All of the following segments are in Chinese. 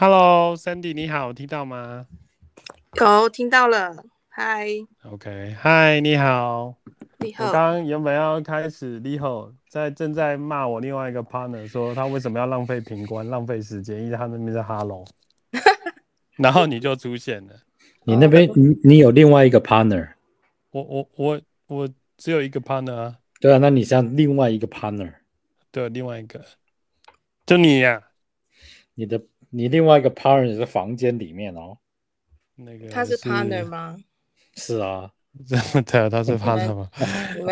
Hello，Sandy，你好，听到吗？有听到了，嗨。OK，嗨，你好。你好。我刚刚原本要开始，你好，在正在骂我另外一个 partner 说他为什么要浪费平关、浪费时间，因为他那边是 Hello，然后你就出现了。你那边你你有另外一个 partner？我我我我只有一个 partner 啊。对啊，那你像另外一个 partner？对，另外一个，就你呀、啊，你的。你另外一个 partner 是房间里面哦，那个他是 partner 吗？是啊，对啊，他是 partner 吗？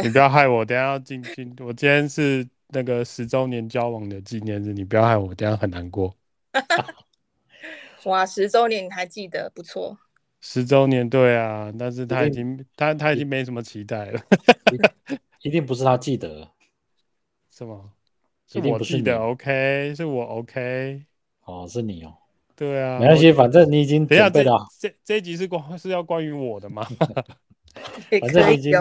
你不要害我，等下要进进。我今天是那个十周年交往的纪念日，你不要害我，等下很难过。哇，十周年你还记得，不错。十周年，对啊，但是他已经他他已经没什么期待了。一定不是他记得，是吗？是我记得，OK，是我 OK。哦，是你哦。对啊，没关系，反正你已经准备了。这这一集是关是要关于我的吗？反正你已经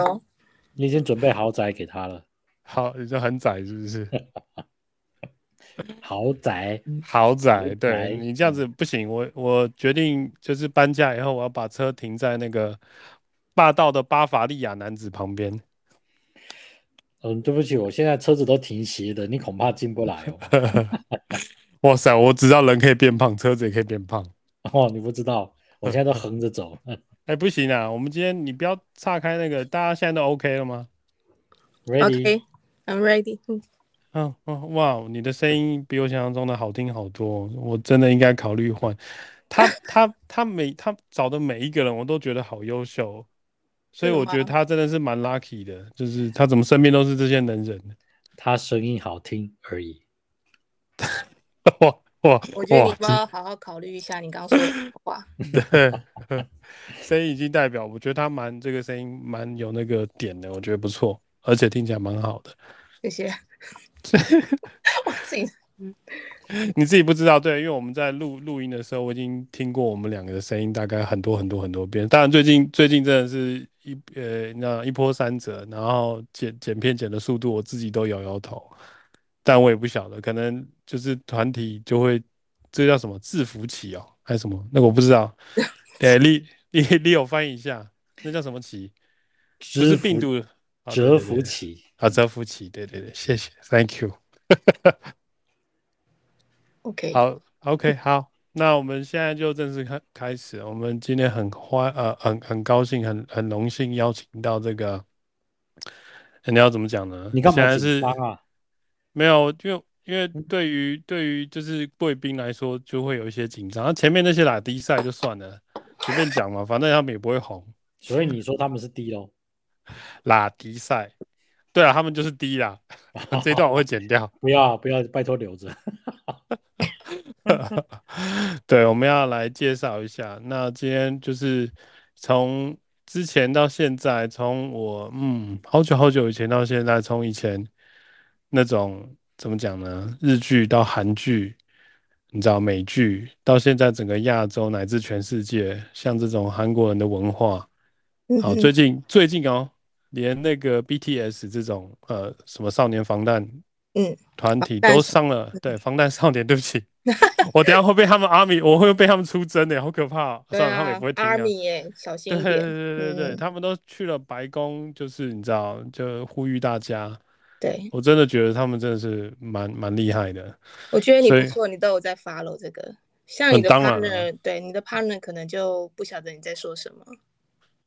你已经准备豪宅给他了。好，你就很窄是不是？豪宅，豪宅，对你这样子不行。我我决定就是搬家以后，我要把车停在那个霸道的巴伐利亚男子旁边。嗯，对不起，我现在车子都停斜的，你恐怕进不来哦。哇塞！我知道人可以变胖，车子也可以变胖。哦，你不知道，我现在都横着走。哎、欸，不行啊！我们今天你不要岔开那个，大家现在都 OK 了吗？Ready，I'm ready。嗯嗯，哇，你的声音比我想象中的好听好多，我真的应该考虑换。他他他每他找的每一个人，我都觉得好优秀，所以我觉得他真的是蛮 lucky 的，就是他怎么身边都是这些能人。他声音好听而已。哇 哇！我觉得你要好好考虑一下你刚刚说的话。对，声音已经代表，我觉得他蛮这个声音蛮有那个点的，我觉得不错，而且听起来蛮好的。谢谢。我自己，你自己不知道，对，因为我们在录录音的时候，我已经听过我们两个的声音大概很多很多很多遍。当然，最近最近真的是一呃那一波三折，然后剪剪片剪的速度，我自己都摇摇头。但我也不晓得，可能就是团体就会，这叫什么制服旗哦，还是什么？那个我不知道。哎，你你你有翻译一下，那叫什么旗？不是病毒，蛰伏旗啊，蛰伏旗，对对对，谢谢，Thank you。OK，好，OK，好，那我们现在就正式开开始。我们今天很欢呃很很高兴，很很荣幸邀请到这个，你要怎么讲呢？你干嘛紧张啊？没有，因为因为对于对于就是贵宾来说，就会有一些紧张。那前面那些拉低赛就算了，随便讲嘛，反正他们也不会红。所以你说他们是低喽？拉低赛，对啊，他们就是低啦。这段我会剪掉，不要不要，拜托留着。对，我们要来介绍一下。那今天就是从之前到现在，从我嗯好久好久以前到现在，从以前。那种怎么讲呢？日剧到韩剧，你知道美剧到现在整个亚洲乃至全世界，像这种韩国人的文化，好，最近最近哦，连那个 BTS 这种呃什么少年防弹嗯团体都上了，对防弹少年，对不起，我等下会被他们 ARMY，我会被他们出征的，好可怕，算了，他们也不会听 ARMY 耶，小心一点，对对对对对，他们都去了白宫，就是你知道，就呼吁大家。对，我真的觉得他们真的是蛮蛮厉害的。我觉得你不错，你都有在 follow 这个。像你的 partner，对你的 partner 可能就不晓得你在说什么。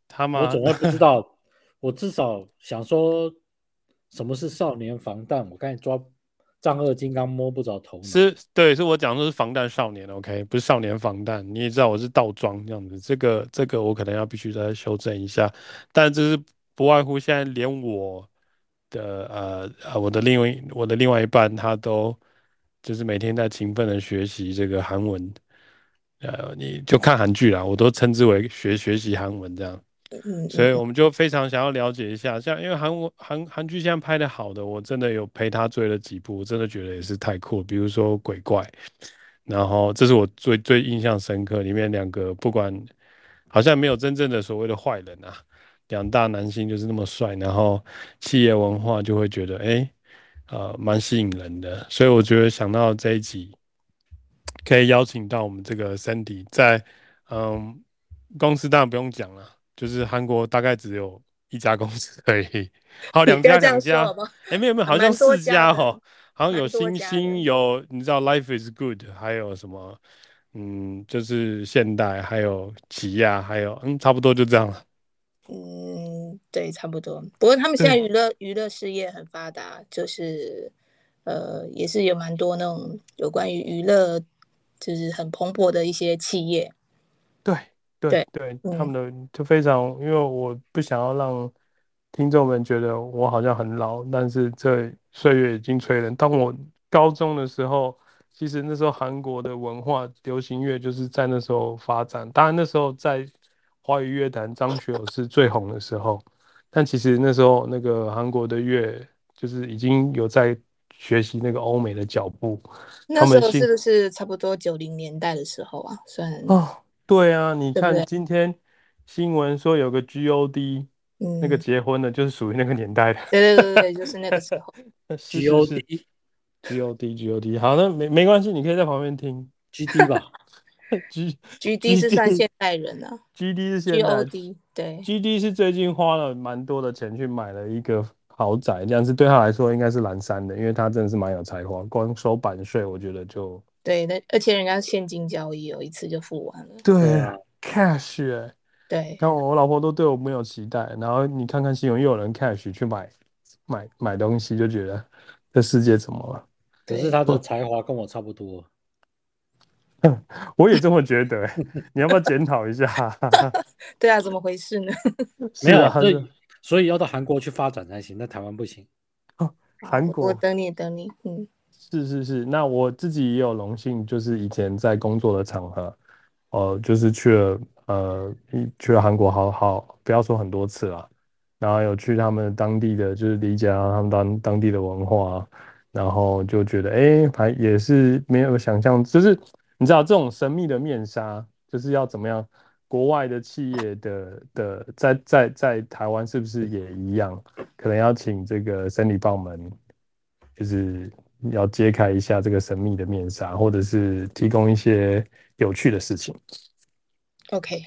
他吗？我总会不知道。我至少想说，什么是少年防弹？我刚才抓丈二金刚摸不着头脑。是，对，是我讲的是防弹少年，OK，不是少年防弹。你也知道我是倒装这样子，这个这个我可能要必须再修正一下。但这是不外乎现在连我。的呃呃，我的另外我的另外一半，他都就是每天在勤奋的学习这个韩文，呃，你就看韩剧啦，我都称之为学学习韩文这样，所以我们就非常想要了解一下，像因为韩文韩韩剧现在拍的好的，我真的有陪他追了几部，我真的觉得也是太酷，比如说鬼怪，然后这是我最最印象深刻，里面两个不管好像没有真正的所谓的坏人啊。两大男星就是那么帅，然后企业文化就会觉得哎，呃，蛮吸引人的。所以我觉得想到这一集，可以邀请到我们这个 Sandy 在嗯公司当然不用讲了，就是韩国大概只有一家公司可以，好两家两家，哎、欸、没有没有，好像四家哦，好像有星星有你知道 Life is Good，还有什么嗯就是现代，还有起亚，还有嗯差不多就这样了。嗯，对，差不多。不过他们现在娱乐娱乐事业很发达，就是呃，也是有蛮多那种有关于娱乐，就是很蓬勃的一些企业。对对对，对嗯、他们的就非常，因为我不想要让听众们觉得我好像很老，但是这岁月已经催人。当我高中的时候，其实那时候韩国的文化流行乐就是在那时候发展，当然那时候在。华语乐坛张学友是最红的时候，但其实那时候那个韩国的乐就是已经有在学习那个欧美的脚步。那时候是不是差不多九零年代的时候啊？算哦，对啊，你看今天新闻说有个 GOD，嗯，那个结婚的，就是属于那个年代的。对对对对，就是那个时候。GOD，GOD，GOD，好，那没没关系，你可以在旁边听 GD 吧。G G D 是算现代人啊，G D 是现代，G O D 对，G D 是最近花了蛮多的钱去买了一个豪宅，这样子对他来说应该是蓝山的，因为他真的是蛮有才华，光收版税我觉得就对，那而且人家现金交易有一次就付完了，对啊，cash 哎、欸，对，然后我老婆都对我没有期待，然后你看看新闻又有人 cash 去买买买东西，就觉得这世界怎么了？可是他的才华跟我差不多。我也这么觉得，你要不要检讨一下？对啊，怎么回事呢？没有，所以所以要到韩国去发展才行，那台湾不行。韩国，我等你，等你。嗯，是是是，那我自己也有荣幸，就是以前在工作的场合，呃，就是去了呃，去了韩国，好好不要说很多次了，然后有去他们当地的，就是理解到他们当当地的文化，然后就觉得，哎，还也是没有想象，就是。你知道这种神秘的面纱就是要怎么样？国外的企业的的在在在台湾是不是也一样？可能要请这个 Sandy 帮我们，就是要揭开一下这个神秘的面纱，或者是提供一些有趣的事情。OK，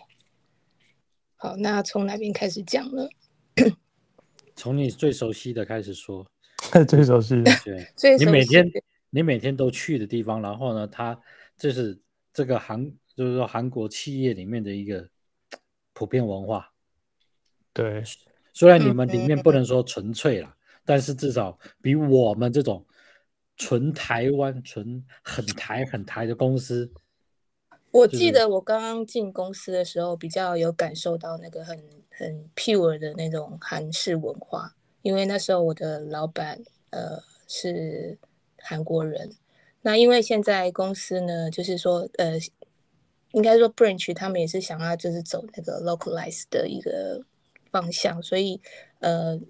好，那从哪边开始讲呢？从你最熟悉的开始说。最熟悉的，对，你每天你每天都去的地方，然后呢，他。这是这个韩，就是说韩国企业里面的一个普遍文化。对，虽然你们里面不能说纯粹了，但是至少比我们这种纯台湾、纯很台很台的公司。我记得我刚刚进公司的时候，比较有感受到那个很很 pure 的那种韩式文化，因为那时候我的老板呃是韩国人。那因为现在公司呢，就是说，呃，应该说 branch 他们也是想要就是走那个 localize 的一个方向，所以呃，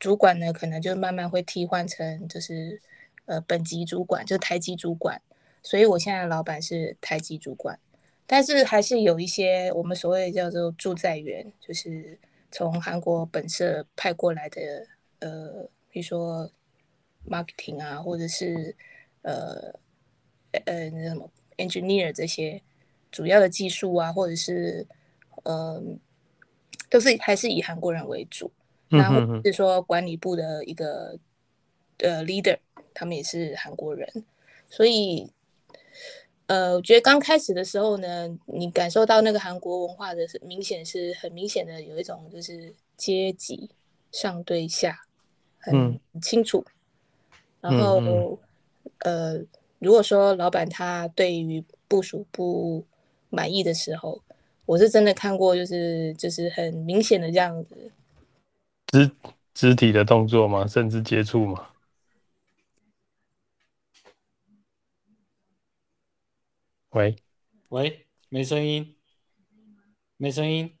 主管呢可能就慢慢会替换成就是呃本级主管，就是台级主管。所以我现在的老板是台级主管，但是还是有一些我们所谓叫做驻在员，就是从韩国本社派过来的，呃，比如说 marketing 啊，或者是。呃，呃，那什么 engineer 这些主要的技术啊，或者是呃，都是还是以韩国人为主。然后是说管理部的一个呃 leader，他们也是韩国人。所以，呃，我觉得刚开始的时候呢，你感受到那个韩国文化的是明显是很明显的有一种就是阶级上对下很清楚，然后。呃，如果说老板他对于部署不满意的时候，我是真的看过，就是就是很明显的这样子，肢肢体的动作嘛？甚至接触嘛？喂喂，没声音，没声音，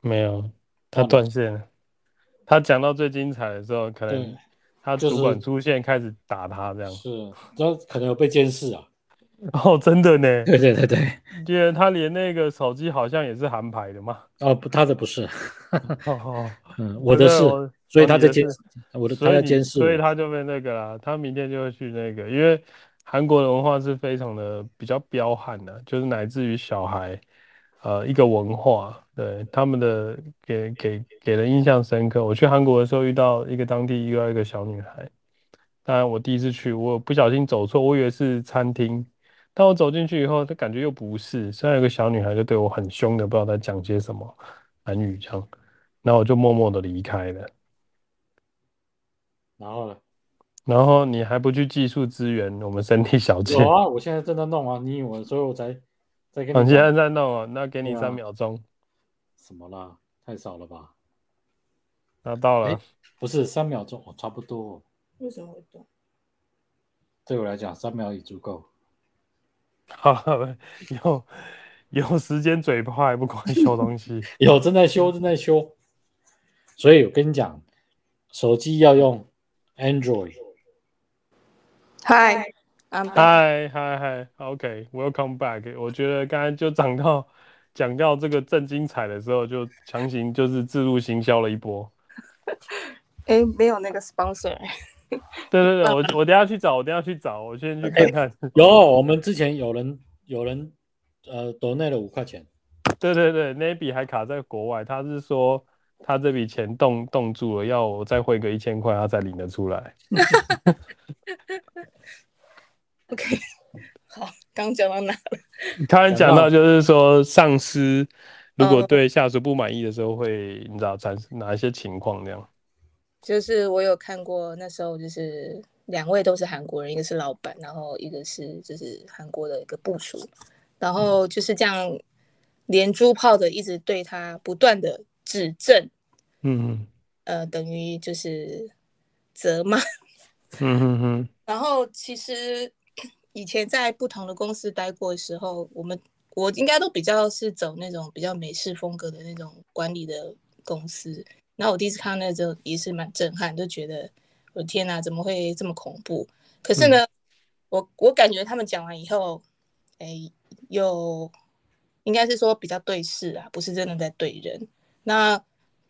没有，他断线了。他讲到最精彩的时候，可能。他主管出现，开始打他，这样、就是、是，然后可能有被监视啊。哦，真的呢。对对对对，因为他连那个手机好像也是韩牌的嘛。哦，不，他的不是。哦哦，嗯，我的是，所以他在监，我的他在监视，所以他就被那个了。他明天就会去那个，因为韩国的文化是非常的比较彪悍的，就是乃至于小孩，呃，一个文化，对他们的给给给人印象深刻。我去韩国的时候遇到一个当地遇到一个小女孩，当然我第一次去，我不小心走错，我以为是餐厅。但我走进去以后，她感觉又不是，虽然有个小女孩就对我很凶的，不知道在讲些什么韩语这样，然后我就默默的离开了。然后呢？然后你还不去技术支援我们身体小姐？有啊，我现在正在弄啊，你以为所以我才在跟你。你现在在弄啊？那给你三秒钟。什么啦？太少了吧？那到了。不是三秒钟，差不多。为什么会动？对我来讲，三秒已足够。好，有有时间嘴炮还不快修东西？有正在修，正在修。所以我跟你讲，手机要用 Android。Hi，嗨嗨嗨，OK，Welcome back。我觉得刚才就讲到讲到这个正精彩的时候，就强行就是自入行销了一波。哎，没有那个 sponsor。对对对，我我等下去找，我等下去找，我先去看看。欸、有，我们之前有人有人呃，donate 了五块钱。对对对，那笔还卡在国外，他是说他这笔钱冻冻住了，要我再汇个一千块，他才领得出来。OK，好，刚讲到哪了？刚才讲到就是说，上司如果对下属不满意的时候会，会你知道产生哪一些情况这样？就是我有看过，那时候就是两位都是韩国人，一个是老板，然后一个是就是韩国的一个部署，然后就是这样连珠炮的一直对他不断的指正，嗯呃，等于就是责骂，嗯哼哼。然后其实以前在不同的公司待过的时候，我们我应该都比较是走那种比较美式风格的那种管理的公司。然后我第一次看到那个之后也是蛮震撼，就觉得我的天哪，怎么会这么恐怖？可是呢，嗯、我我感觉他们讲完以后，哎，又应该是说比较对事啊，不是真的在对人。那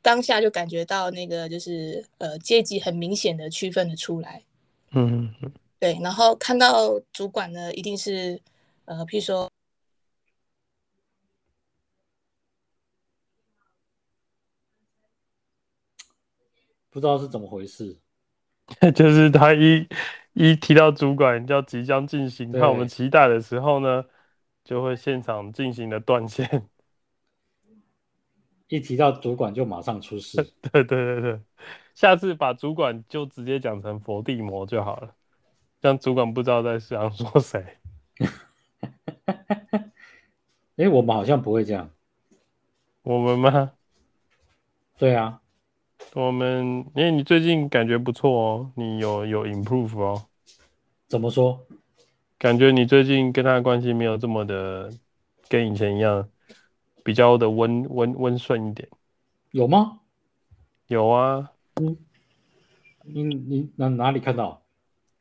当下就感觉到那个就是呃阶级很明显的区分的出来，嗯嗯对。然后看到主管呢，一定是呃，譬如说。不知道是怎么回事，就是他一一提到主管要即将进行看我们期待的时候呢，就会现场进行的断线。一提到主管就马上出事。对对对对，下次把主管就直接讲成佛地魔就好了，这样主管不知道在想说谁。哎，我们好像不会这样。我们吗？对啊。我们，因为你最近感觉不错哦，你有有 improve 哦。怎么说？感觉你最近跟他的关系没有这么的跟以前一样，比较的温温温顺一点。有吗？有啊。嗯。你你哪哪里看到？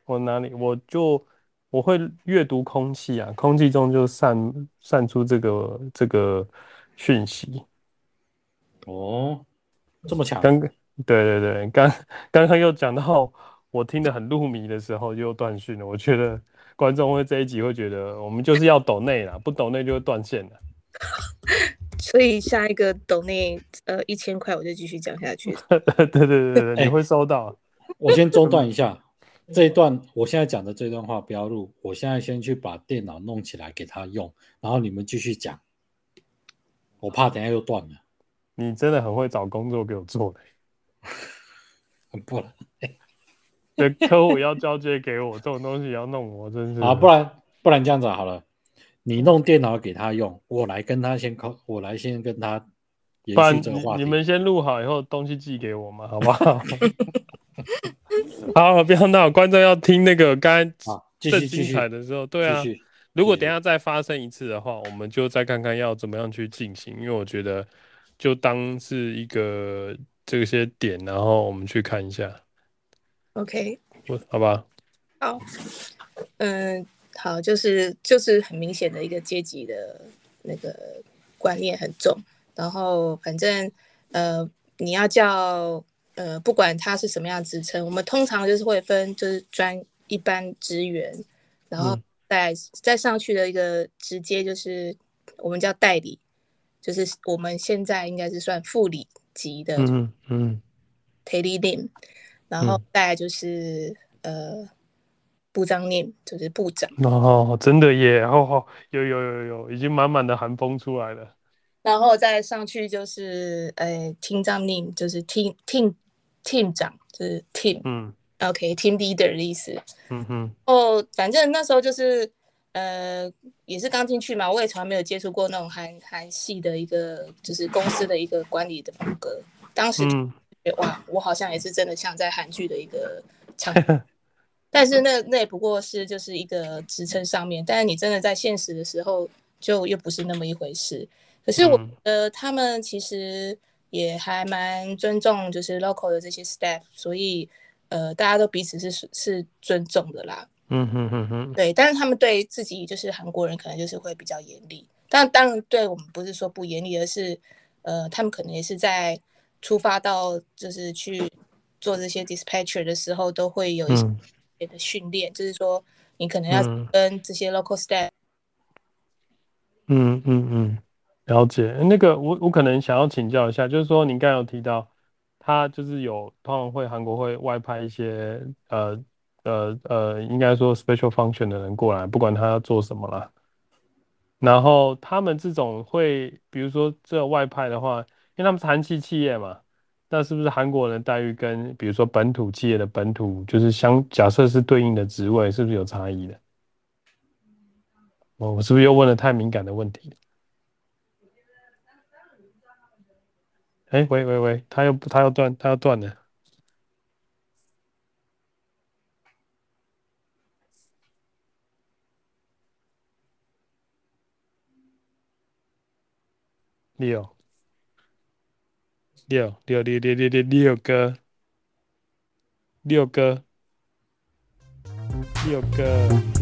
我哪里？我就我会阅读空气啊，空气中就散散出这个这个讯息。哦，这么强。刚刚。对对对，刚刚刚又讲到我听得很入迷的时候又断讯了。我觉得观众会这一集会觉得我们就是要抖内啦，不抖内就会断线了。所以下一个抖内呃一千块我就继续讲下去。对对对对，你会收到。我先中断一下这一段，我现在讲的这段话不要录，我现在先去把电脑弄起来给他用，然后你们继续讲。我怕等下又断了。你真的很会找工作给我做的。不然，对客户要交接给我，这种东西要弄我，真是 啊！不然不然这样子好了，你弄电脑给他用，我来跟他先考，我来先跟他延续这个话题。你们先录好以后，东西寄给我嘛，好不好？好，不要闹，观众要听那个刚刚最精彩的时候，对啊。如果等下再发生一次的话，我们就再看看要怎么样去进行，因为我觉得就当是一个。这些点，然后我们去看一下。OK，好吧。好，嗯，好，就是就是很明显的一个阶级的那个观念很重。然后反正呃，你要叫呃，不管他是什么样的职称，我们通常就是会分就是专一般职员，然后再再上去的一个直接就是我们叫代理，就是我们现在应该是算副理级的，嗯嗯，Teddy Lim，然后再来就是、嗯、呃部长 Lim，就是部长。哦，真的耶！哦，有有有有，已经满满的寒风出来了。然后再上去就是呃厅长 name 就是 team team team 长，就是 team，嗯，OK，team leader 的意思。嗯哼。哦，反正那时候就是呃也是刚进去嘛，我也从来没有接触过那种韩韩系的一个就是公司的一个管理的风格。当时就觉得、嗯、哇，我好像也是真的像在韩剧的一个 场。但是那那也不过是就是一个职称上面，但是你真的在现实的时候就又不是那么一回事。可是我觉得他们其实也还蛮尊重，就是 local 的这些 staff，所以呃，大家都彼此是是尊重的啦。嗯哼哼哼。对，但是他们对自己就是韩国人，可能就是会比较严厉。但当然，对我们不是说不严厉，而是呃，他们可能也是在出发到就是去做这些 dispatcher 的时候，都会有一些的训练，嗯、就是说你可能要跟这些 local staff。嗯嗯嗯。了解，那个我我可能想要请教一下，就是说您刚有提到，他就是有通常会韩国会外派一些呃呃呃，应该说 special function 的人过来，不管他要做什么啦。然后他们这种会，比如说这外派的话，因为他们是韩系企业嘛，那是不是韩国人待遇跟比如说本土企业的本土就是相假设是对应的职位，是不是有差异的？我我是不是又问了太敏感的问题？哎，喂喂喂，他又他要断，他要断了。六六六六六六六六哥，六哥，六哥。